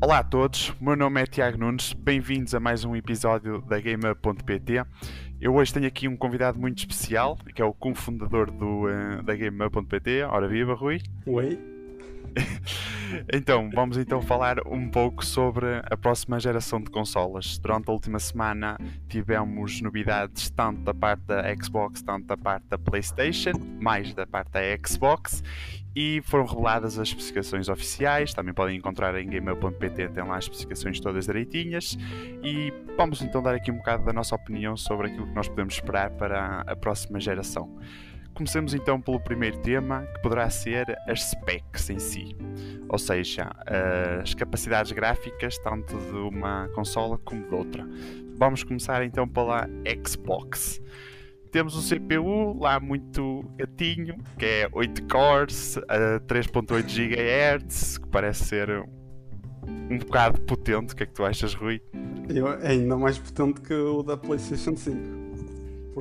Olá a todos, meu nome é Tiago Nunes, bem-vindos a mais um episódio da Gamer.pt. Eu hoje tenho aqui um convidado muito especial, que é o cofundador do, uh, da Gamer.pt. Ora viva, Rui. Oi. então, vamos então falar um pouco sobre a próxima geração de consolas. Durante a última semana tivemos novidades tanto da parte da Xbox, tanto da parte da PlayStation, mais da parte da Xbox, e foram reveladas as especificações oficiais. Também podem encontrar em gamer.pt, tem lá as especificações todas direitinhas. E vamos então dar aqui um bocado da nossa opinião sobre aquilo que nós podemos esperar para a próxima geração. Comecemos então pelo primeiro tema, que poderá ser as specs em si, ou seja, as capacidades gráficas tanto de uma consola como de outra. Vamos começar então pela Xbox. Temos um CPU lá muito gatinho, que é 8 cores, a 3.8 GHz, que parece ser um bocado potente. O que é que tu achas, Rui? Eu, é ainda mais potente que o da PlayStation 5.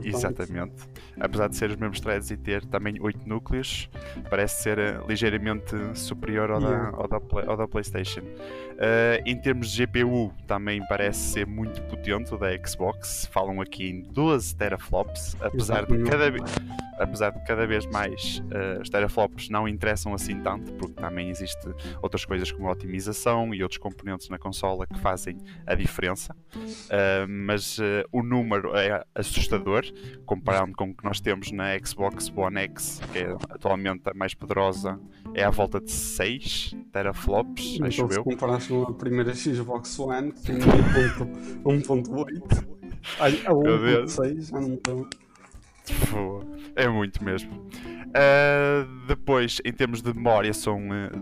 Exatamente. Apesar de ser os mesmos threads e ter também 8 núcleos, parece ser uh, ligeiramente superior ao, yeah. da, ao, da, ao da PlayStation. Uh, em termos de GPU, também parece ser muito potente o da Xbox. Falam aqui em 12 teraflops, apesar de cada vez apesar de cada vez mais uh, os teraflops não interessam assim tanto, porque também existe outras coisas como a otimização e outros componentes na consola que fazem a diferença. Uh, mas o número é assustador, comparando com o que nós temos na Xbox One X, que é atualmente a mais poderosa, é à volta de 6 teraflops, então, acho se eu. comparares com a primeira Xbox One, que tem 1.8, a 1.6, já não estou. É muito mesmo. Uh, depois, em termos de memória, são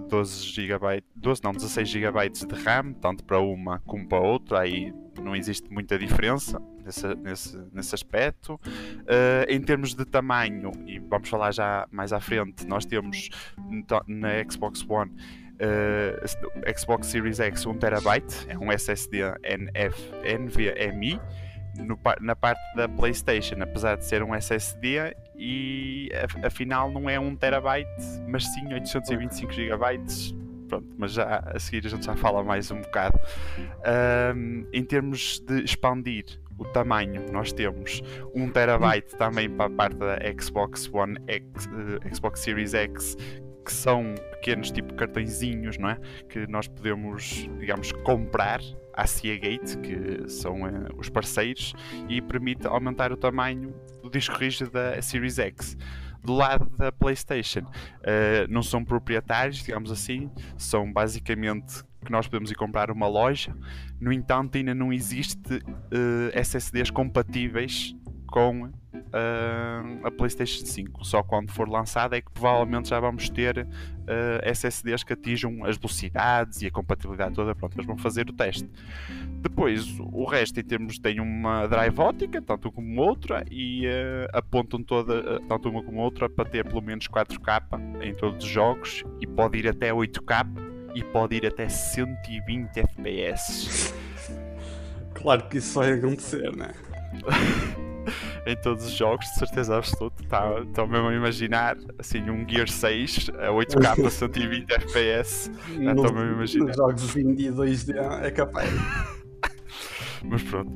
12 GB, 12 não, 16 GB de RAM, tanto para uma como para outra, aí não existe muita diferença nesse, nesse, nesse aspecto. Uh, em termos de tamanho, e vamos falar já mais à frente, nós temos na Xbox One uh, Xbox Series X 1TB, é um SSD NF, NVMe no, na parte da PlayStation, apesar de ser um SSD e afinal não é 1 terabyte, mas sim 825 gigabytes. Pronto, mas já a seguir a gente já fala mais um bocado. Um, em termos de expandir o tamanho, nós temos 1 terabyte também para a parte da Xbox One X, uh, Xbox Series X, que são pequenos tipo cartõezinhos, não é? Que nós podemos, digamos, comprar à Seagate, que são uh, os parceiros, e permite aumentar o tamanho do disco rígido da Series X. Do lado da PlayStation, uh, não são proprietários, digamos assim, são basicamente que nós podemos ir comprar uma loja. No entanto, ainda não existe uh, eh, SSDs compatíveis com uh, a PlayStation 5. Só quando for lançada é que provavelmente já vamos ter uh, SSDs que atinjam as velocidades e a compatibilidade toda. Pronto, eles vão fazer o teste. Depois, o resto em termos tem uma drive ótica, tanto como outra, e uh, apontam toda, tanto uma como outra, para ter pelo menos 4K em todos os jogos e pode ir até 8K e pode ir até 120 FPS. Claro que isso vai acontecer, né? em todos os jogos, de certeza absoluta. Estou tá, mesmo a imaginar assim, um Gear 6 a 8K a 120 FPS. Estou mesmo a imaginar. Nos jogos indie 2D é capaz. Mas pronto.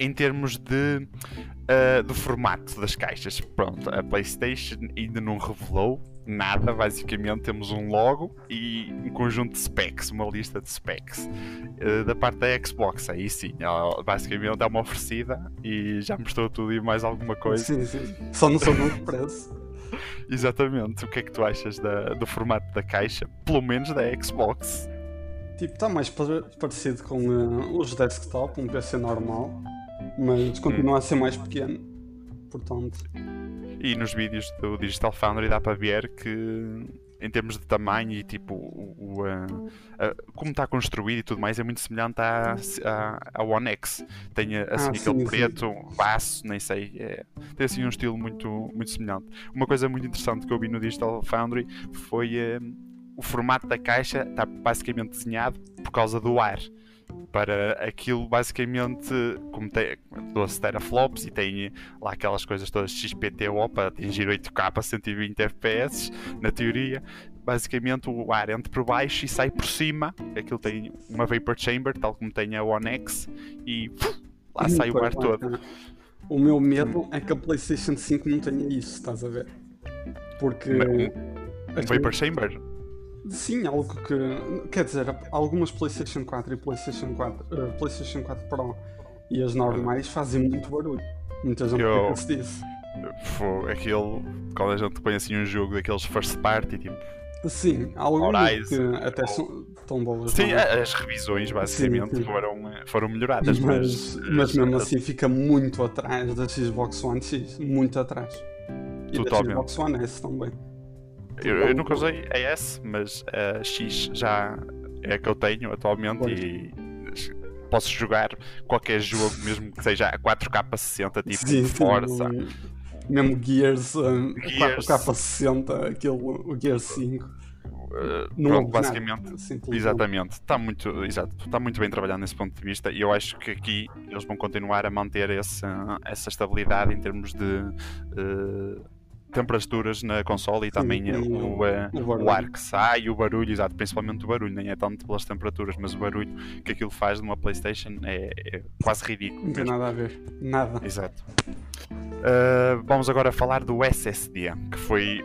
Em termos de uh, do formato das caixas, pronto, a PlayStation ainda não revelou nada, basicamente temos um logo e um conjunto de specs, uma lista de specs. Uh, da parte da Xbox, aí sim, ela basicamente é uma oferecida e já mostrou tudo e mais alguma coisa. Sim, sim. Só não sou muito preço. Exatamente. O que é que tu achas da, do formato da caixa? Pelo menos da Xbox. Tipo, está mais parecido com uh, os desktop, um PC normal, mas continua hum. a ser mais pequeno. Portanto. E nos vídeos do Digital Foundry dá para ver que em termos de tamanho e tipo o, o a, a, como está construído e tudo mais é muito semelhante à, à, à One X. Tem assim ah, aquele sim, preto sim. baço, nem sei é, tem assim um estilo muito, muito semelhante. Uma coisa muito interessante que eu vi no Digital Foundry foi eh, o formato da caixa está basicamente desenhado por causa do ar para aquilo basicamente como tem 12 teraflops e tem lá aquelas coisas todas XPTO para atingir 8K a 120 FPS na teoria basicamente o ar entra por baixo e sai por cima. Aquilo tem uma vapor chamber, tal como tem a One X, e uf, lá sai o ar todo. O meu medo é que a PlayStation 5 não tenha isso, estás a ver? Porque. Um, um Vapor Chamber? Sim, algo que. Quer dizer, algumas PlayStation 4 e PlayStation 4, uh, PlayStation 4 Pro e as normais fazem muito barulho. Muita gente Eu... pensa disso. Pô, aquele. Quando a gente põe assim um jogo daqueles first party, tipo. Sim, algumas que até são tão boas. Sim, é? as revisões basicamente sim, sim. Foram, eh, foram melhoradas, mas. Mas, mas mesmo assim fica muito atrás da Xbox One X, muito atrás. E Totalmente. da Xbox One S também. Eu, eu nunca usei a S, mas a X já é a que eu tenho atualmente pois. e posso jogar qualquer jogo, mesmo que seja a 4K 60, tipo sim, Forza. Sim, mesmo Gears, um, Gears. 4K 60, aquele, o Gears 5. Uh, pronto, basicamente, assim, exatamente, está muito, exato, está muito bem trabalhado nesse ponto de vista e eu acho que aqui eles vão continuar a manter esse, essa estabilidade em termos de uh, temperaturas na console e também e o, o, eh, o, ar que sai, o barulho, exato, principalmente o barulho, nem é tanto pelas temperaturas, mas o barulho que aquilo faz numa PlayStation é, é quase ridículo. Não tem nada a ver, nada. Exato. Uh, vamos agora falar do SSD, que foi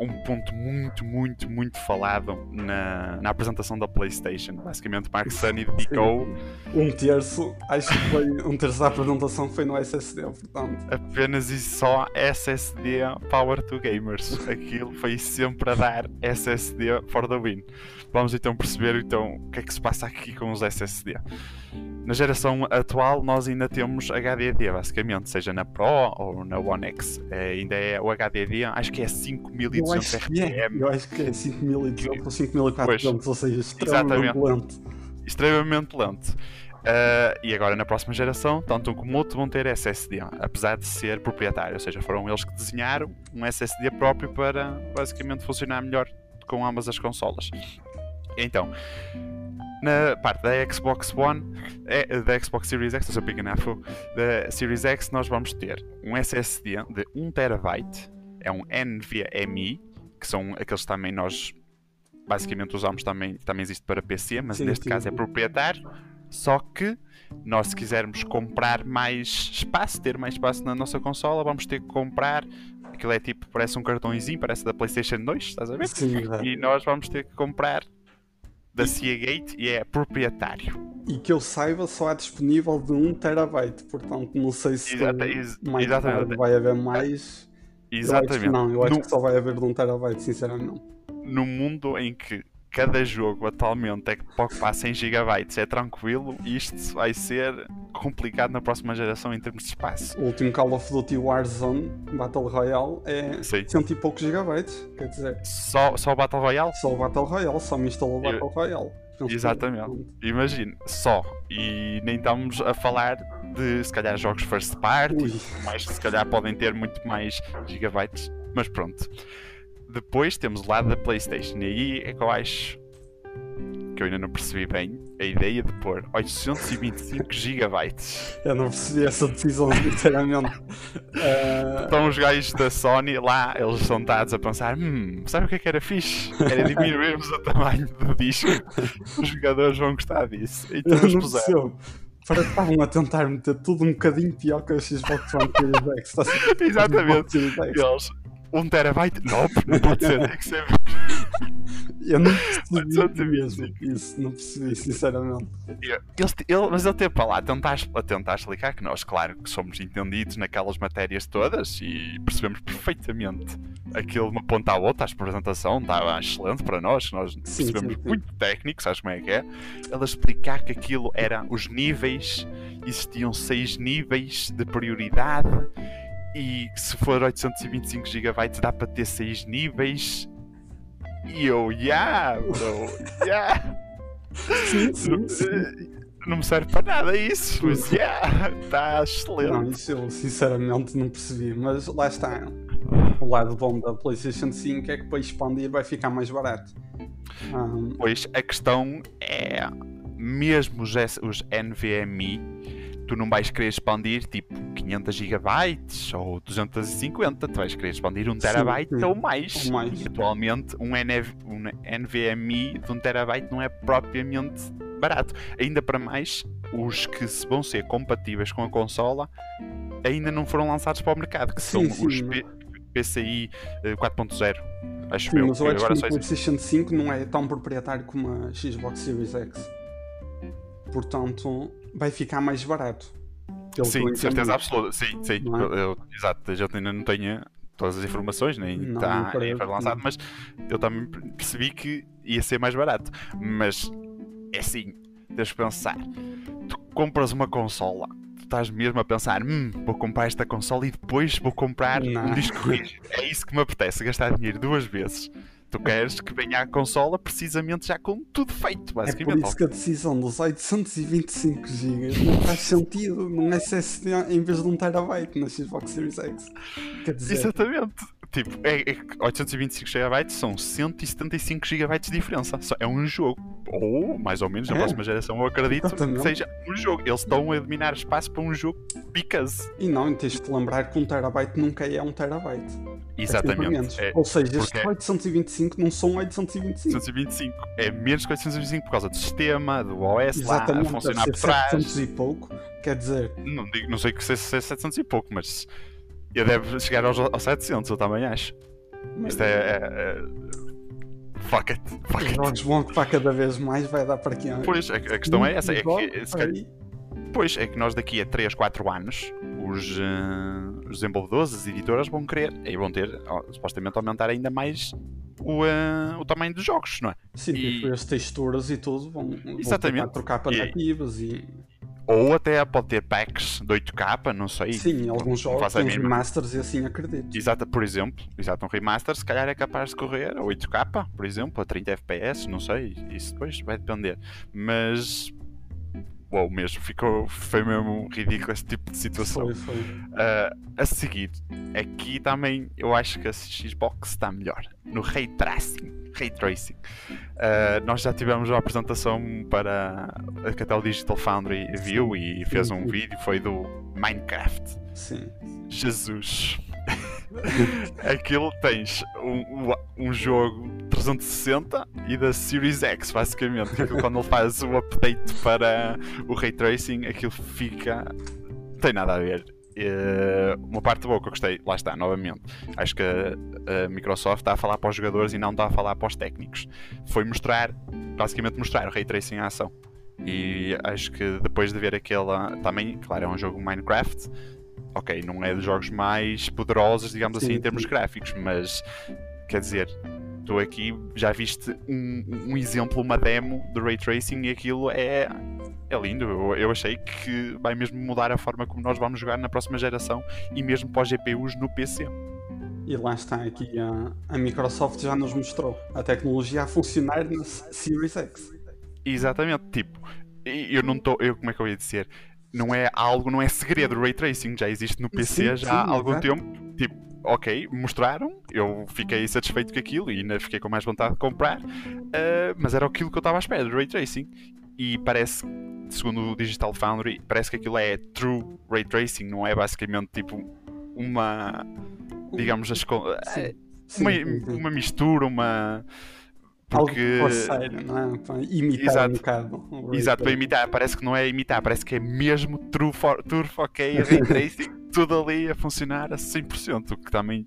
um ponto muito, muito, muito falado na, na apresentação da PlayStation. Basicamente, Mark Sunny dedicou. Um terço, acho que foi um terço da apresentação foi no SSD, portanto. Apenas e só SSD Power to Gamers. Aquilo foi sempre a dar SSD for the win. Vamos então perceber então o que é que se passa aqui com os SSD. Na geração atual nós ainda temos HDD basicamente, seja na Pro ou na One X. É, ainda é o HDD, acho que é 5200 RPM. É, eu acho que é 5200 ou 5400, ou seja, extremamente lento. Extremamente lento. Uh, e agora na próxima geração, tanto um como outro vão ter SSD, apesar de ser proprietário, ou seja, foram eles que desenharam um SSD próprio para basicamente funcionar melhor com ambas as consolas. Então, na parte da Xbox One, é, da Xbox Series X, estou pegando da Series X, nós vamos ter um SSD de 1TB, é um NVMe, que são aqueles que também nós basicamente usamos também, também existe para PC, mas sim, neste sim. caso é proprietário. Só que nós, se quisermos comprar mais espaço, ter mais espaço na nossa consola, vamos ter que comprar. Aquilo é tipo, parece um cartãozinho, parece da PlayStation 2, estás a ver? Sim, e nós vamos ter que comprar da Seagate e é proprietário. E que eu saiba só há disponível de 1 terabyte, portanto não sei se Exata, ex mais vai haver mais. Exatamente. Eu não, eu acho no... que só vai haver de 1 terabyte, sinceramente. No mundo em que cada jogo atualmente é que pode 100 GB é tranquilo, isto vai ser complicado na próxima geração em termos de espaço. O último Call of Duty Warzone Battle Royale é Sim. cento e poucos gigabytes, quer dizer. Só, só o Battle Royale? Só o Battle Royale, só me instalou o Battle. Royale. Exatamente. Imagine, só. E nem estamos a falar de se calhar jogos first party, mais que se calhar podem ter muito mais gigabytes, mas pronto. Depois temos o lado da PlayStation, e aí é que eu acho que eu ainda não percebi bem a ideia de pôr 825 GB. Eu não percebi essa decisão, sinceramente. uh... Estão os gajos da Sony lá, eles são dados a pensar: hum, sabe o que é que era fixe? Era diminuirmos o tamanho do disco. Os jogadores vão gostar disso. Então eles puseram. Para estavam a tentar meter tudo um bocadinho pior que a Xbox One Series X. Exatamente. Eles, 1 terabyte? Não, não pode ser, tem que ser. Eu não percebi mesmo isso, não percebi, sinceramente. Ele, ele, mas ele teve para lá a tentar, a tentar explicar que nós, claro, que somos entendidos naquelas matérias todas e percebemos perfeitamente aquilo de uma ponta à outra, a apresentação estava excelente para nós, nós sim, percebemos sim, sim. muito técnico, sabes como é que é? Ele explicar que aquilo eram os níveis, existiam seis níveis de prioridade e se for 825 GB dá para ter 6 níveis. E eu, yeah, bro, yeah. Sim, sim, sim. Não me serve para nada isso, mas yeah, está excelente. Não, isso eu sinceramente não percebi, mas lá está. O lado bom da PlayStation 5 é que para expandir vai ficar mais barato. Um... Pois a questão é, mesmo os, os NVMe tu não vais querer expandir tipo 500 GB ou 250, tu vais querer expandir 1 terabyte ou mais. Ou mais. E atualmente um, NV, um NVMe de 1 terabyte não é propriamente barato. Ainda para mais, os que vão ser compatíveis com a consola ainda não foram lançados para o mercado, que Sim, são sim, os. P- PCI eh, 4.0. Acho Sim, eu. mas eu acho Agora que o. PlayStation 5 não é tão proprietário como a Xbox Series X. Portanto, vai ficar mais barato. Sim, de certeza absoluta. Sim, sim. É? Eu, eu- exato, a gente ainda não tenho todas as informações, nem está lançado, mas eu também percebi que ia ser mais barato. Mas é assim, deixa pensar. Tu compras uma consola, tu estás mesmo a pensar, hum, vou comprar esta consola e depois vou comprar Não. um disco rígido. É isso que me apetece, gastar dinheiro duas vezes. Tu queres que venha a consola precisamente já com tudo feito, É por basicamente. isso que a decisão dos 825 GB não faz sentido num SSD em vez de um terabyte na Xbox Series X. Quer dizer, Exatamente. Tipo, é, é que 825 GB são 175 GB de diferença. Só é um jogo. Ou, mais ou menos, na É. próxima geração, eu acredito Exatamente. que seja um jogo. Eles estão a eliminar espaço para um jogo because. e não, tens de te lembrar que um terabyte nunca é um terabyte. É. Exatamente. É Ou seja, estes porque- 825 não são 825. 825. É menos que 825 por causa do sistema, do OS lá, a funcionar por trás. 700 e pouco. Quer dizer, Não, digo, não sei que seja 700 e pouco, mas. Ele deve chegar aos, aos 700, eu também acho. mas Isto é. é, é... Fuck it. Fuck os jogos vão para cada vez mais, vai dar para quê? Pois, a, a questão é essa. É que, se calhar- aí. Pois, é que nós daqui a 3, 4 anos, os, eh, os desenvolvedores, as editoras vão querer e vão ter, supostamente, aumentar ainda mais o, eh, o tamanho dos jogos, não é? Sim, E- tipo, as texturas e tudo vão, vão trocar para E- nativas e. Ou até pode ter packs de 8K, não sei. Sim, alguns jogos faço a têm mínima. remasters e assim acredito. Exata, por exemplo, exato, um remaster se calhar é capaz de correr a 8K, por exemplo, a 30 FPS, não sei, isso depois vai depender. Mas, uau, mesmo, ficou, foi mesmo ridículo esse tipo de situação. Foi, foi. Uh, a seguir, aqui também eu acho que a Xbox está melhor no Ray Tracing. Ray Tracing. Uh, nós já tivemos uma apresentação para a o Digital Foundry viu e fez um vídeo, foi do Minecraft. Sim. Jesus. Aquilo tens um, um- jogo 360 e da Series X, basicamente. Aquilo, quando ele faz o update para o Ray Tracing, aquilo fica. Não tem nada a ver. Eh, uma parte boa que eu gostei, lá está, novamente. Acho que a, a Microsoft está a falar para os jogadores e não está a falar para os técnicos. Foi mostrar, basicamente mostrar o Ray Tracing em ação. E acho que depois de ver aquela. Também, claro, é um jogo Minecraft. Ok, não é dos jogos mais poderosos, digamos assim, Sim, em termos sim. gráficos, mas quer dizer, tu aqui já viste um, um exemplo, uma demo do Ray Tracing e aquilo é, é lindo. Eu, eu achei que vai mesmo mudar a forma como nós vamos jogar na próxima geração e mesmo para os GPUs no PC. E lá está, aqui a, a Microsoft já nos mostrou a tecnologia a funcionar na Series X. Exatamente, tipo, eu não estou, eu como é que eu ia dizer? Não é algo, não é segredo, o Ray Tracing já existe no PC Sim, já sim, há algum exato. tempo. Tipo, ok, mostraram, eu fiquei satisfeito com aquilo e ainda fiquei com mais vontade de comprar, ah, mas era aquilo que eu estava à espera Ray Tracing. E parece, segundo o Digital Foundry, parece que aquilo é true Ray Tracing, não é basicamente tipo uma, digamos, as, Sim. Uma, uma mistura, uma. Algo Porque. por sério, não é? Para imitar Exato. um bocado. Exato, para imitar, parece que não é imitar, parece que é mesmo true for, turf, ok, ray tracing, tudo ali a funcionar a 100%, o que também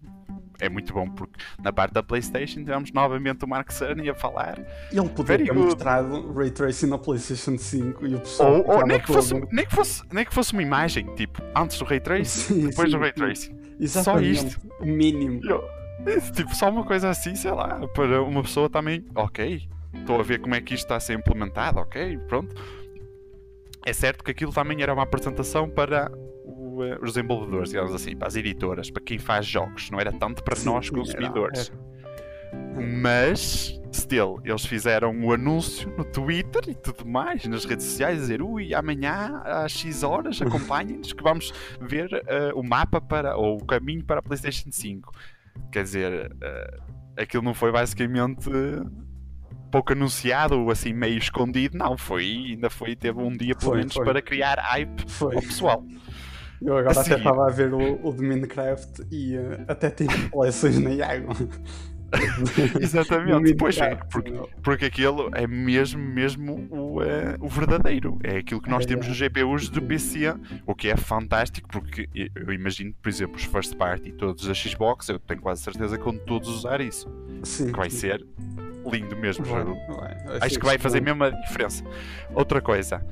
é muito bom, porque na parte da PlayStation tivemos novamente o Mark Cerny a falar, Ele poderia ter mostrado Ray Tracing na PlayStation 5 e o pessoal. ou, ou nem, que fosse, todo- nem, que fosse, nem que fosse uma imagem, tipo, antes do ray tracing, Sim, depois sim, do ray tracing. Exatamente. isto. O mínimo. Eu- Tipo, só uma coisa assim, sei lá, para uma pessoa também, ok, estou a ver como é que isto está a ser implementado, ok, pronto. É certo que aquilo também era uma apresentação para eh, os desenvolvedores, digamos assim, para as editoras, para quem faz jogos, não era tanto para Sim, nós consumidores. era- Mas, still, eles fizeram o anúncio no Twitter e tudo mais, nas redes sociais, dizer ui, amanhã às X horas acompanhem-nos que vamos ver eh, o mapa para, ou o caminho para a PlayStation 5. Quer dizer, eh, aquilo não foi basicamente pouco anunciado, assim meio escondido, não, foi, ainda foi, teve um dia pelo Foi, menos foi. para criar hype Foi. ao pessoal. Eu agora até seguir. estava a ver o, o de Minecraft e eh, até tem coleções na água. Exatamente, pois é, porque, porque aquilo é mesmo, mesmo o, eh, o verdadeiro. É aquilo que nós É, temos é. nos GPUs do PC, o que é fantástico, porque eu imagino, por exemplo, os first party todos da Xbox, eu tenho quase certeza que vão todos usar isso. Sim. Que vai ser lindo mesmo. Vai, vai Acho que vai fazer excelente. mesmo a diferença. Outra coisa,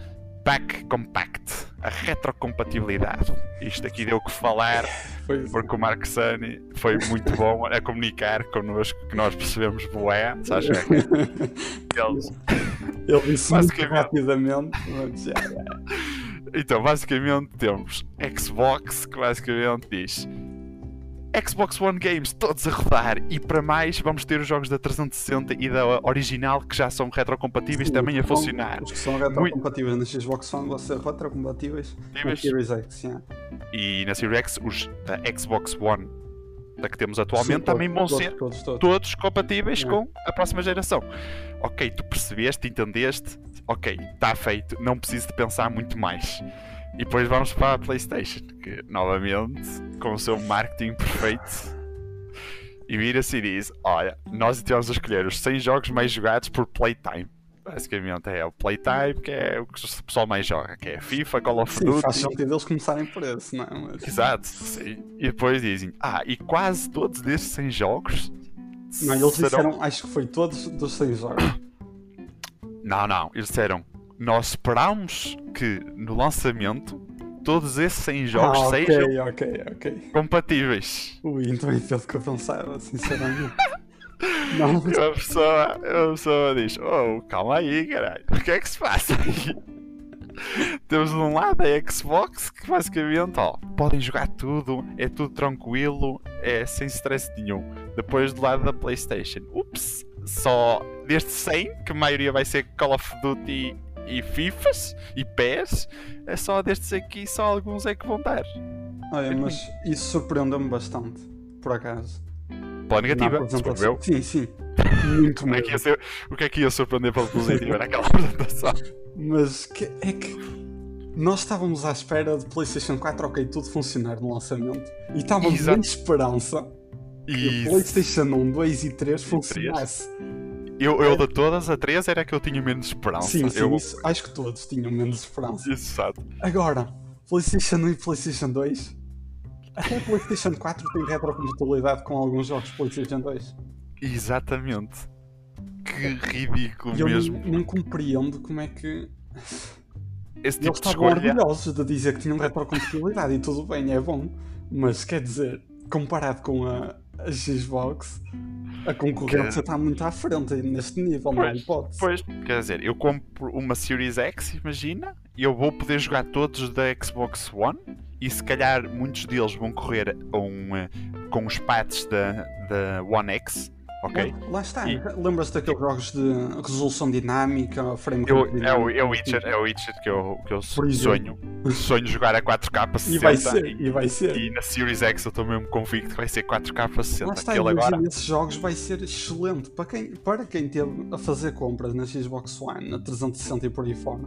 Back Compact, a retrocompatibilidade. Isto aqui deu o que falar, Foi- porque o Mark Sani foi muito bom a comunicar connosco, que nós percebemos boé, sabes? é que Ele- Ele disse muito Basicamente. rapidamente, mas já. Então, basicamente temos Xbox, que basicamente diz Xbox One Games todos a rodar e para mais vamos ter os jogos da 360 e da original que já são retrocompatíveis Sim, também a funcionar. Os que são retrocompatíveis na Xbox One vão ser retrocompatíveis na. Series X. já. E na Series X, os da Xbox One, da que temos atualmente, Sim, também vão todos, ser Todos, todos. todos compatíveis É. com a próxima geração. Ok, tu percebeste, entendeste, ok, está feito, não preciso de pensar muito mais. E depois vamos para a PlayStation, que novamente, com o seu marketing perfeito, e vira-se e diz: Olha, nós tivemos a escolher os 100 jogos mais jogados por Playtime. Basicamente é o Playtime, que é o que o pessoal mais joga, que é FIFA, Call of Sim, Duty. faz sentido eles começarem por esse, não é? Mas... Exato, sim. E depois dizem: Ah, e quase todos destes 100 jogos. Não, eles serão disseram, acho que foi todos dos 100 jogos. Não, não, eles disseram: Nós esperamos que no lançamento todos esses 100 jogos ah, ok, sejam ok, ok. compatíveis. Ui, então é pelo que eu pensava, sinceramente. não, E a pessoa, a pessoa diz: Oh, calma aí, caralho, o que é que se passa aqui? Temos de um lado a Xbox que basicamente ó, podem jogar tudo, é tudo tranquilo, é sem stress nenhum. Depois do lado da PlayStation, ups, só destes 100, que a maioria vai ser Call of Duty e FIFAs e PES, é só destes aqui, só alguns é que vão dar. olha, mas isso surpreendeu-me bastante, por acaso. Pela negativa, apresentação. surpreendeu. Sim, sim. Muito é mesmo. ser, o que é que ia surpreender pela positiva naquela apresentação? Mas que, é que nós estávamos à espera de PlayStation 4, ok, tudo funcionar no lançamento. E estávamos Exato. em esperança que E o PlayStation 1, 2 e 3 funcionasse. Eu, eu de todas, a 3 era que eu tinha menos esperança. Sim, sim, eu, isso, acho que todos tinham menos esperança. Exato. Agora, PlayStation 1 e PlayStation 2, até a PlayStation 4 tem retrocompatibilidade com alguns jogos PlayStation 2. Exatamente. Que ridículo eu mesmo. não, não compreendo como é que. Esse Eles tipo de estavam escolha. orgulhosos de dizer que tinham retrocompatibilidade e tudo bem, é bom. Mas quer dizer, comparado com a, a Xbox, a concorrência está muito à frente neste nível, não há Pois, hipótese. Pois, quer dizer, eu compro uma Series X, imagina, e eu vou poder jogar todos da Xbox One, e se calhar muitos deles vão correr um, eh, com os patches da, da One X, ok? Lá, lá está, E- lembras-te daqueles jogos de resolução dinâmica, frame Eu, rate é, o, é, o Witcher, é o Witcher que eu, que eu sonho. Sonho jogar a 4K 60 E vai ser, e vai ser. e na Series X eu estou mesmo convicto que vai ser 4K Lá 60. está, Aquele agora. esses jogos vai ser excelente para quem, para quem teve a fazer compras na Xbox One, na 360 e por aí fora.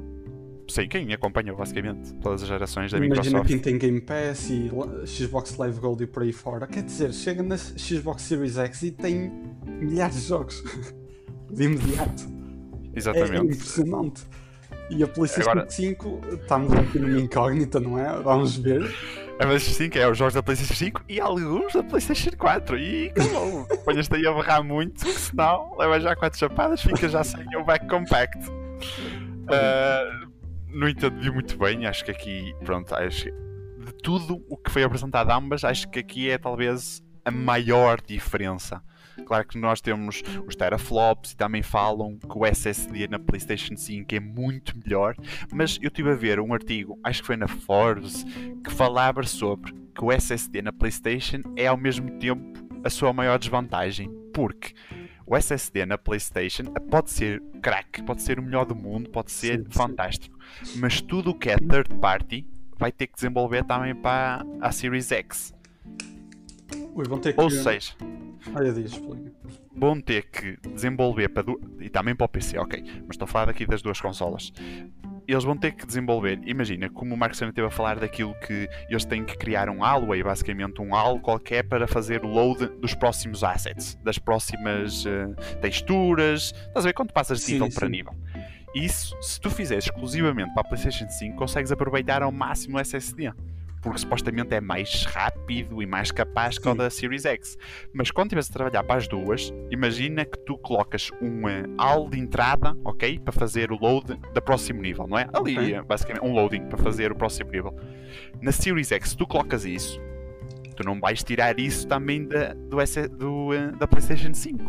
Sim, quem acompanhou basicamente todas as gerações da Imagina Microsoft. quem tem Game Pass e Xbox Live Gold e por aí fora. Quer dizer, chega na Xbox Series X e tem milhares de jogos de imediato. É, é Exatamente. impressionante. E a PlayStation Agora- 5, estamos aqui numa incógnita, não é? Vamos ver. A PlayStation 5 é os jogos da PlayStation 5 e alguns da PlayStation 4. E calou. Ponhas-te aí a berrar muito, senão leva já quatro chapadas, fica já sem o back compact. Ah, no entanto, vi muito bem. Acho que aqui, pronto, acho de tudo o que foi apresentado a ambas, acho que aqui é talvez a maior diferença. Claro que nós temos os teraflops e também falam que o SSD na PlayStation 5 é muito melhor, mas eu estive a ver um artigo, acho que foi na Forbes, que falava sobre que o SSD na PlayStation é ao mesmo tempo a sua maior desvantagem, porque o SSD na PlayStation pode ser crack, pode ser o melhor do mundo, pode ser Sim, sim. fantástico, mas tudo o que é third party vai ter que desenvolver também para a Series X. Ui, vão ter que... Ou seja, Olha, explica. vão ter que desenvolver para du... e também para o PC, ok. Mas estou a falar aqui das duas consolas. Eles vão ter que desenvolver, imagina, como o Marcos Senna esteve a falar daquilo que eles têm que criar um hallway, basicamente um hall qualquer para fazer o load dos próximos assets, das próximas uh, texturas. Estás a ver quando passas de Sim, nível sim. para nível. Isso, se tu fizeres exclusivamente para a PlayStation 5, consegues aproveitar ao máximo o SSD. Porque supostamente é mais rápido e mais capaz que o da Series X. Mas quando estiveres a trabalhar para as duas, imagina que tu colocas um hall de entrada, ok? Para fazer o load da próximo nível, não é? Ali, Ok. eh, basicamente, um loading para fazer o próximo nível. Na Series X, se tu colocas isso, tu não vais tirar isso também da, do, S- do, eh, da PlayStation 5.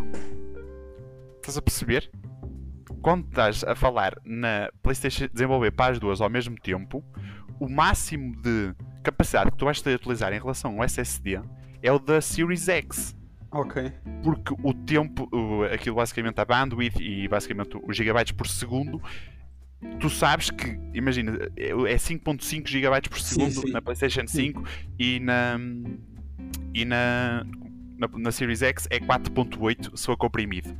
Estás a perceber? Quando estás a falar na PlayStation desenvolver para as duas ao mesmo tempo, o máximo de capacidade que tu vais ter de utilizar em relação ao SSD é o da Series X. Ok. Porque o tempo, aquilo basicamente a bandwidth e basicamente os gigabytes por segundo, tu sabes que, imagina, é é 5.5 gigabytes por Sim, segundo sim. na PlayStation 5 e na e na, na, na Series X é 4.8 se for comprimido.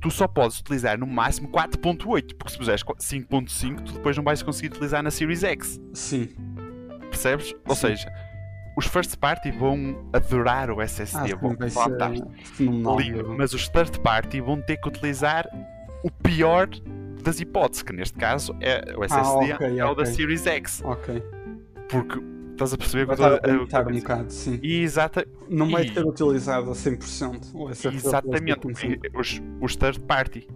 Tu só podes utilizar no máximo 4.8, porque se puseres 5.5 tu depois não vais conseguir utilizar na Series X. Sim. Percebes? Ou Sim. seja, os first party vão adorar o SSD, Ah, vão fenomenal. lindo, mas os third party vão ter que utilizar o pior das hipóteses, que neste caso é o SSD, ok, é o da. Series X, Ok. porque estás a perceber Vai estar a limitar um bocado, sim. E exata, Não vai ser utilizado a 100%. O SSD exatamente PlayStation 5. os, os third party.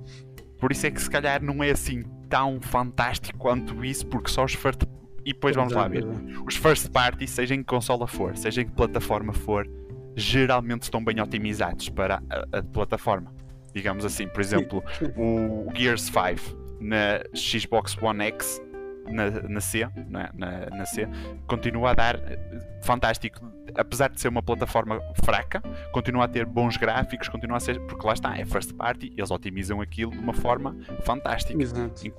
Por isso é que se calhar não é assim tão fantástico quanto isso, porque só os first e depois vamos lá ver. Os first party, seja em que consola for, seja em que plataforma for, geralmente estão bem otimizados para a, a plataforma. Digamos assim, por exemplo, o Gears 5 na Xbox One X, na, na C, na, na, na C, continua a dar eh, fantástico. Apesar de ser uma plataforma fraca, continua a ter bons gráficos, continua a ser. Porque lá está, é first party, eles otimizam aquilo de uma forma fantástica Exato.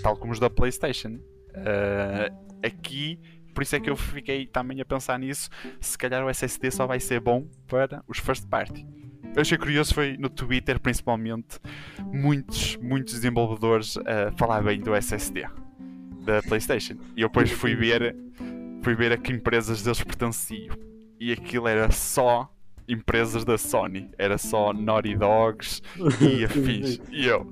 tal como os da PlayStation. Uh, aqui, por isso é que eu fiquei também a pensar nisso. Se calhar o SSD só vai ser bom para os first party. Eu achei curioso foi no Twitter, principalmente, muitos, muitos desenvolvedores a falar bem do SSD da PlayStation. E eu depois fui ver, fui ver a que empresas deles pertenciam. E aquilo era só empresas da Sony. Era só Naughty Dogs e afins. E eu,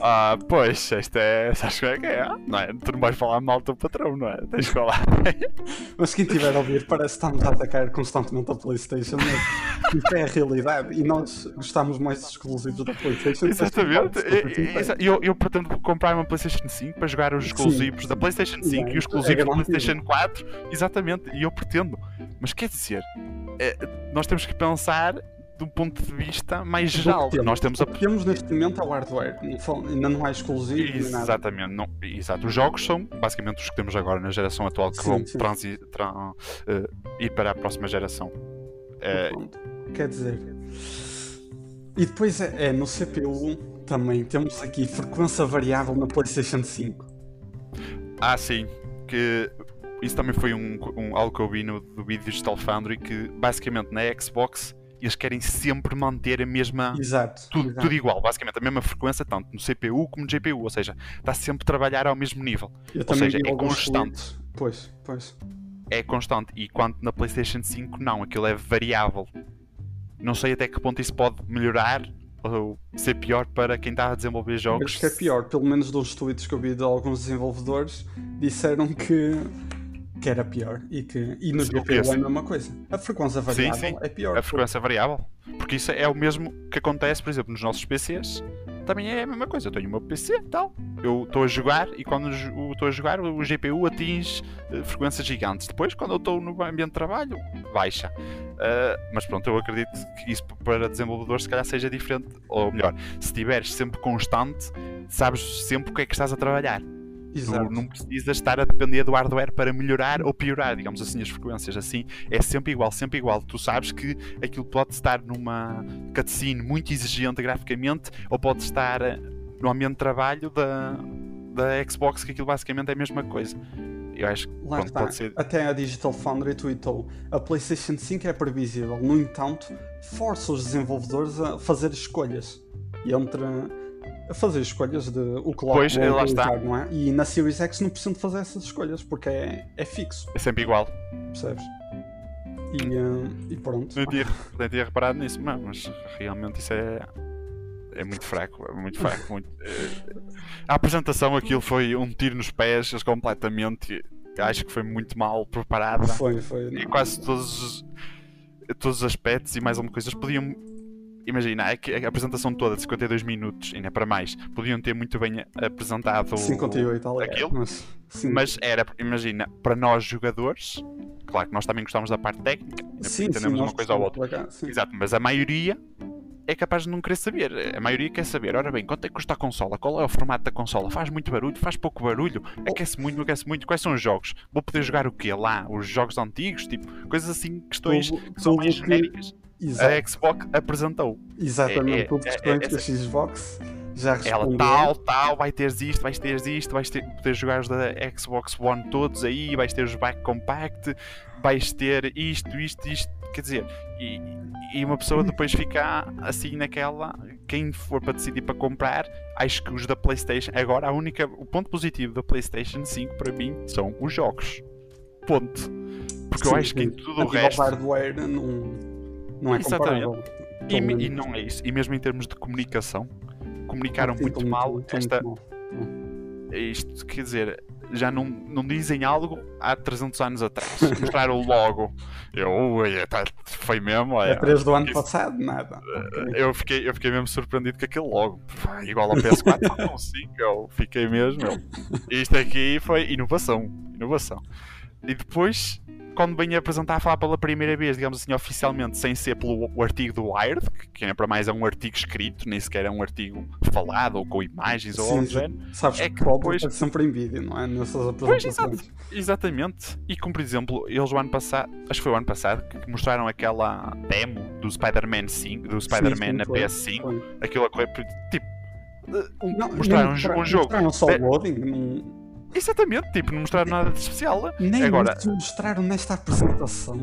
ah, pois, esta é. Sabes como é que é? Não é? Tu não vais falar mal do teu patrão, não é? Tens que falar. Mas quem estiver a ouvir parece que estamos a atacar constantemente a PlayStation, mas isso é a realidade. E nós gostamos mais dos exclusivos da PlayStation. Exatamente. Então, E- e- exa- Eu, eu pretendo comprar uma PlayStation 5 para jogar os exclusivos da PlayStation 5 e os exclusivos É da. PlayStation 4. Exatamente. E eu pretendo. Mas quer dizer, é, nós temos que pensar do ponto de vista mais geral. Temos- Nós temos a temos neste momento é o hardware. Ainda não há exclusivo. Exatamente, não, exato. Os jogos são basicamente os que temos agora na geração atual que Sim, vão sim. transi- tran- eh, ir para a próxima geração. Pronto. Quer dizer. E depois é, é no CPU também temos aqui frequência variável na PlayStation 5. ah, sim, que isso também foi um, um, algo que eu vi no do vídeo Digital Foundry que basicamente na Xbox eles querem sempre manter a mesma. Exato. Tudo, exato. tudo igual, basicamente a mesma frequência, tanto no CPU como no GPU, ou seja, está sempre a trabalhar ao mesmo nível. Eu ou seja, é constante. Pois, pois. é constante. E quanto na PlayStation 5, não, aquilo é variável. Não sei até que ponto isso pode melhorar ou ser pior para quem está a desenvolver jogos. Acho que é pior, pelo menos dos tweets que eu vi de alguns desenvolvedores, disseram que, que era pior e que e no Sim, GPU é a mesma coisa. A frequência variável sim. é pior. A frequência variável. Porque isso é o mesmo que acontece, por exemplo, nos nossos PCs. Também é a mesma coisa. Eu tenho o meu PC e tal. Eu estou a jogar e quando estou a jogar, o GPU atinge eh, frequências gigantes. Depois, quando eu estou no ambiente de trabalho, baixa. Ah, mas pronto, eu acredito que isso para desenvolvedores se calhar seja diferente. Ou melhor, se estiveres sempre constante, sabes sempre o que é que estás a trabalhar. Exato. Tu não precisas estar a depender do hardware para melhorar ou piorar, digamos assim, as frequências. Assim, é sempre igual, sempre igual. Tu sabes que aquilo pode estar numa cutscene muito exigente graficamente ou pode estar eh, no ambiente de trabalho da, da Xbox, que aquilo basicamente é a mesma coisa. eu acho que pronto, pode ser. Até a Digital Foundry tweetou: a PlayStation 5 é previsível, no entanto, força os desenvolvedores a fazer escolhas. E entre. A fazer escolhas de o que lá Pois, lá está. não é? E na Series X não precisam de fazer essas escolhas, porque é, é fixo, É sempre igual. percebes? E, eh, e pronto. Não tinha, não tinha reparado nisso, mas, mas realmente isso é. É muito fraco, é muito fraco. Muito, eh, a apresentação, aquilo foi um tiro nos pés, completamente. Acho que foi muito mal preparada. Foi, foi. não. quase todos os, todos os aspectos e mais alguma coisa. Eles podiam. Imagina, é que a apresentação toda de 52 minutos, ainda para mais, podiam ter muito bem apresentado. 58, aliás. aquilo? Mas, sim, Mas era, imagina, para nós jogadores, claro que nós também gostamos da parte técnica, sim, entendemos sim, uma coisa ou outra. Cá. Exato, mas a maioria é capaz de não querer saber. A maioria quer saber, ora bem, quanto é que custa a consola? Qual é o formato da consola? Faz muito barulho? Faz pouco barulho? Aquece muito? Não aquece muito? Quais são os jogos? Vou poder jogar o quê lá? Os jogos antigos? Tipo, coisas assim, questões que são mais que- genéricas. Exato. A Xbox apresentou. Exatamente, é- tudo é- questões é- que a Xbox já Ela respondeu. tal, tal, vai teres isto, vais teres isto, vais ter, poder jogar os da Xbox One todos aí, vais ter os back compact, vais ter isto, isto, isto, quer dizer, e, e uma pessoa depois fica assim naquela, quem for para decidir para comprar, acho que os da Playstation, agora a única, o ponto positivo da Playstation 5 para mim são os jogos. Ponto. Porque eu Sim, acho que em tudo o resto... hardware não, não é Exatamente. comparável. E, me- e menos. não é isso, e mesmo em termos de comunicação, comunicaram Sim, muito mal estão esta, muito mal. isto quer dizer, já não, não dizem algo há 300 anos atrás. Mostraram logo. Eu, ui, tá- foi mesmo. É olha, 3 do ano isso- passado, nada. eu, fiquei, eu fiquei mesmo surpreendido com aquele logo. Igual ao PS4, não 5. Eu fiquei mesmo. eu- Isto aqui foi inovação. Inovação. E depois, quando vem apresentar a falar pela primeira vez, digamos assim, oficialmente, sem ser pelo artigo do Wired, que, ainda para mais é um artigo escrito, nem sequer é um artigo falado ou com imagens ou algo género. Sabes É que depois- é sempre em vídeo, não é? Nessas Pois, apresentações. Exatamente. E como por exemplo, eles o ano passado, acho que foi o ano passado, que mostraram aquela demo do Spider-Man 5, do Spider-Man na foi, PS5, Foi. aquilo a correr por- tipo. um- Não, mostraram um, um jogo. Mostraram só É- o loading, não- Exatamente, tipo, não mostraram nada de especial. nem Agora, mostraram nesta apresentação.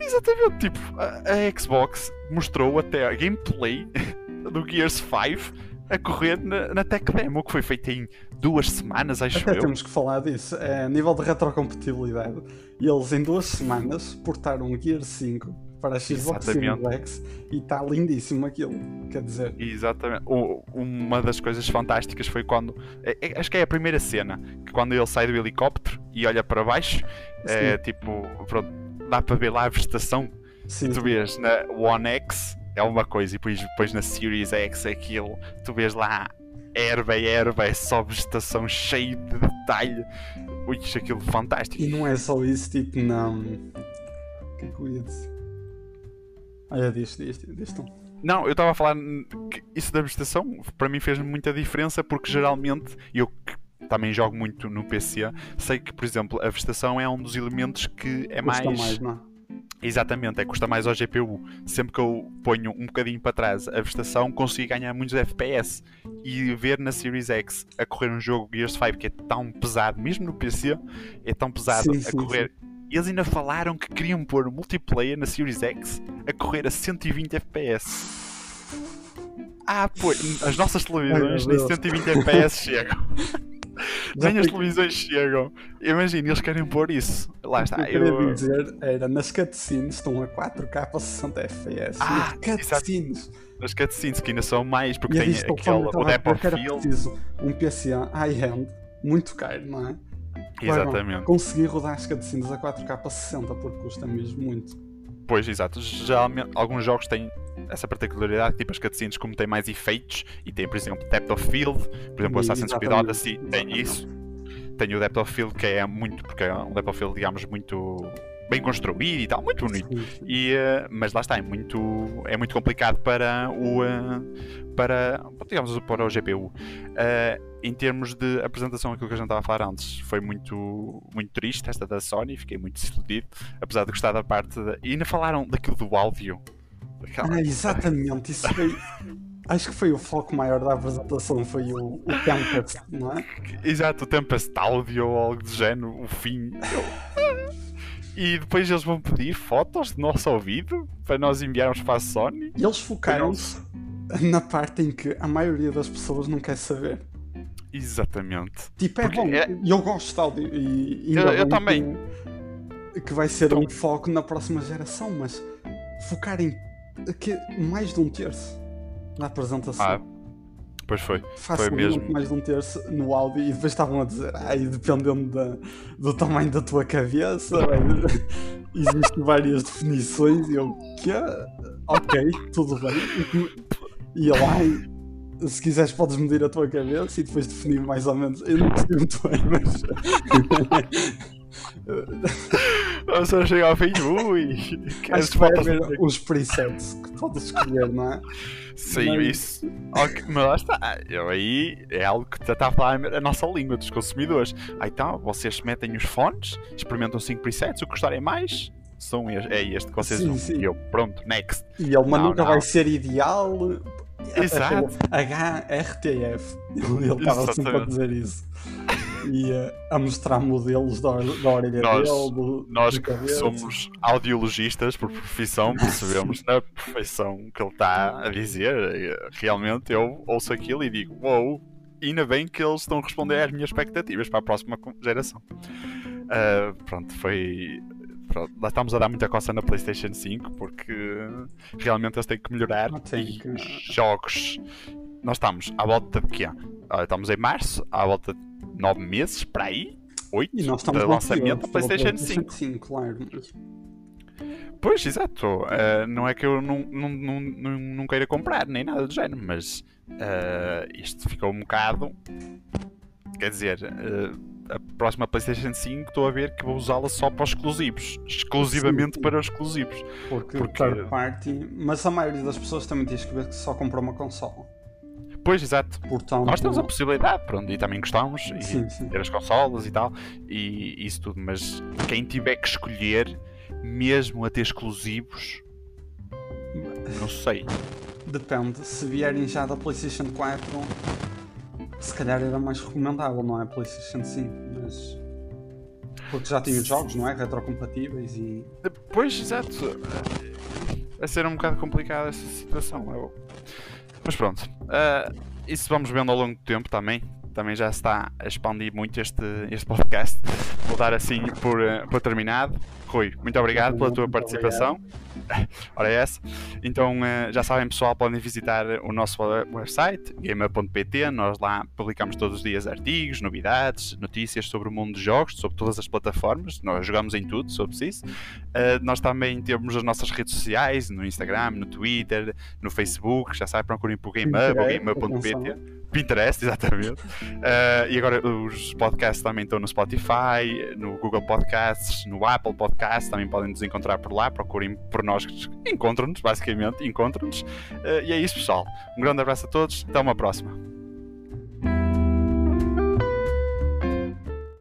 exatamente, tipo, a, a Xbox mostrou até a gameplay do Gears 5 a correr na, na Tech Demo, que foi feita em duas semanas, acho Até eu. temos que falar disso. É, a nível de retrocompatibilidade, eles em duas semanas portaram o Gear 5 para a Xbox. Series X e está lindíssimo aquilo. Quer dizer, Exatamente. O- uma das coisas fantásticas foi quando. é- é- acho que é a primeira cena. Que quando ele sai do helicóptero e olha para baixo, é tipo. Pronto, dá para ver lá a vegetação. sim, Tu vês na One X é uma coisa, e depois, depois na Series X é aquilo. Tu vês lá erva e erva, é só vegetação cheia de detalhe. Ui, é aquilo fantástico. E não é só isso, tipo, não. O que é que eu ia dizer? Ah, é disto, disto, disto. Não, eu estava a falar que isso da vegetação para mim fez muita diferença porque geralmente eu que também jogo muito no PC, sei que, por exemplo, a vegetação é um dos elementos que é Custa mais. mais, não é? Exatamente, é que custa mais ao GPU. Sempre que eu ponho um bocadinho para trás a vegetação, consigo ganhar muitos FPS. E ver na Series X a correr um jogo Gears 5 que é tão pesado, mesmo no PC, é tão pesado Sim, a sim, correr. Eles ainda falaram que queriam pôr multiplayer na Series X a correr a 120 FPS. Ah, pô, as nossas televisões nem Deus. 120 FPS chegam. Nem as televisões chegam. Imagina, eles querem pôr isso. Lá O está. que eu queria dizer era nas cutscenes estão a 4K a 60 FPS. Ah, Nas cutscenes. As cutscenes que ainda são mais, porque E tem Foundry o era Field. preciso um PC high-end, muito caro, não é? Exatamente. conseguir rodar as cutscenes a 4K a 60 porque custa mesmo muito. Pois, exato. Geralmente, alguns jogos têm essa particularidade, tipo as cutscenes, como têm mais efeitos, e tem, por exemplo, Depth of Field, por exemplo, o Assassin's Creed. Odyssey tem isso. Tem o Depth of Field, que é muito, porque é um Depth of Field, digamos, muito bem construído e tal, muito bonito. E, eh, mas lá está, é muito, é muito complicado para o eh, para, digamos, para o GPU. Eh, em termos de apresentação, aquilo que a gente estava a falar antes, foi muito, muito triste esta da Sony, fiquei muito desiludido, apesar de gostar da parte da... E ainda falaram daquilo do áudio. Daquela- Ah, exatamente, isso foi. acho que foi o foco maior da apresentação, foi o, o Tempest, não é? Exato, o Tempest Audio ou algo do género, o fim. E depois eles vão pedir fotos do nosso ouvido para nós enviarmos para a Sony. E eles focaram-se na parte em que a maioria das pessoas não quer saber. Exatamente. Tipo, é Porque bom. é- Eu gosto de áudio e Eu- eu também. Que, que vai ser Então- um foco na próxima geração, mas focarem que mais de um terço na apresentação. Ah, pois foi. Facilmente mesmo. mais de um terço no áudio e depois estavam a dizer, ai, dependendo da- do tamanho da tua cabeça, existem várias definições e eu, que Ok, tudo bem. E eu, ai, se quiseres podes medir a tua cabeça e depois definir mais ou menos. Eu não percebi muito bem, mas. Eu só chego ao fim, ui, Acho que vai haver uns presets que podes escolher, não é? Sim, Mas- isso. Ok, mas lá está. Eu aí é algo que está a falar a nossa língua dos consumidores. Ah, então, vocês metem os fones, experimentam 5 presets, o que gostarem mais, são este, é este que vocês Sim, sim. E eu, pronto, next. E ele, mas Não, nunca não. vai ser ideal. Exato. HRTF. Ele estava sempre a dizer isso. A mostrar modelos da, da orelha Nós- dele. Do, Nós do que somos audiologistas por profissão, percebemos na perfeição que ele está a dizer. Realmente eu ouço aquilo e digo, uou, ainda bem que eles estão a responder às minhas expectativas para a próxima geração. Ah, pronto, foi. pronto, lá estamos a dar muita coça na PlayStation 5 porque realmente eles têm que melhorar tem e que- jogos. Nós estamos à volta de quê? Ah, estamos em março, à volta de 9 meses para aí, 8 E nós estamos de lançamento da PlayStation 5. 5, claro. mas- Pois, exato. Ah, não é que eu não, não, não, não, queira comprar, nem nada do género, mas ah, isto ficou um bocado. Quer dizer, ah, a próxima PlayStation 5 estou a ver que vou usá-la só para os exclusivos. Exclusivamente Sim, sim. para os exclusivos. Porque, Porque- third party. Mas a maioria das pessoas também ver que só comprou uma consola. Pois, exato. Portanto, Nós temos a possibilidade, pronto, e também gostamos, e Sim, sim. ter as consolas e tal, e isso tudo, mas quem tiver que escolher, mesmo a ter exclusivos, não sei. Depende. Se vierem já da PlayStation 4, se calhar era mais recomendável, não é? PlayStation 5, mas. Porque já os jogos, não é? Retrocompatíveis e. Pois, exato. Vai ser um bocado complicada essa situação. eu- Mas pronto. ah, isso vamos vendo ao longo do tempo também. Também já está a expandir muito este, este podcast. Vou dar assim por, eh, por terminado. Rui, muito obrigado pela tua participação. Ora é essa. Então eh, já sabem pessoal, podem visitar o nosso we- website, gamer.pt. Nós lá publicamos todos os dias artigos, novidades, notícias sobre o mundo dos jogos, sobre todas as plataformas. Nós jogamos em tudo, se for preciso. Uh, nós também temos as nossas redes sociais, no Instagram, no Twitter, no Facebook, já sabem, procurem por GameUp ou gameUp.pt. Pinterest, exatamente. Uh, e agora os podcasts também estão no Spotify, no Google Podcasts, no Apple Podcasts, também podem nos encontrar por lá, procurem por nós, encontram-nos, basicamente, encontram-nos. Uh, e é isso, pessoal. Um grande abraço a todos, até uma próxima.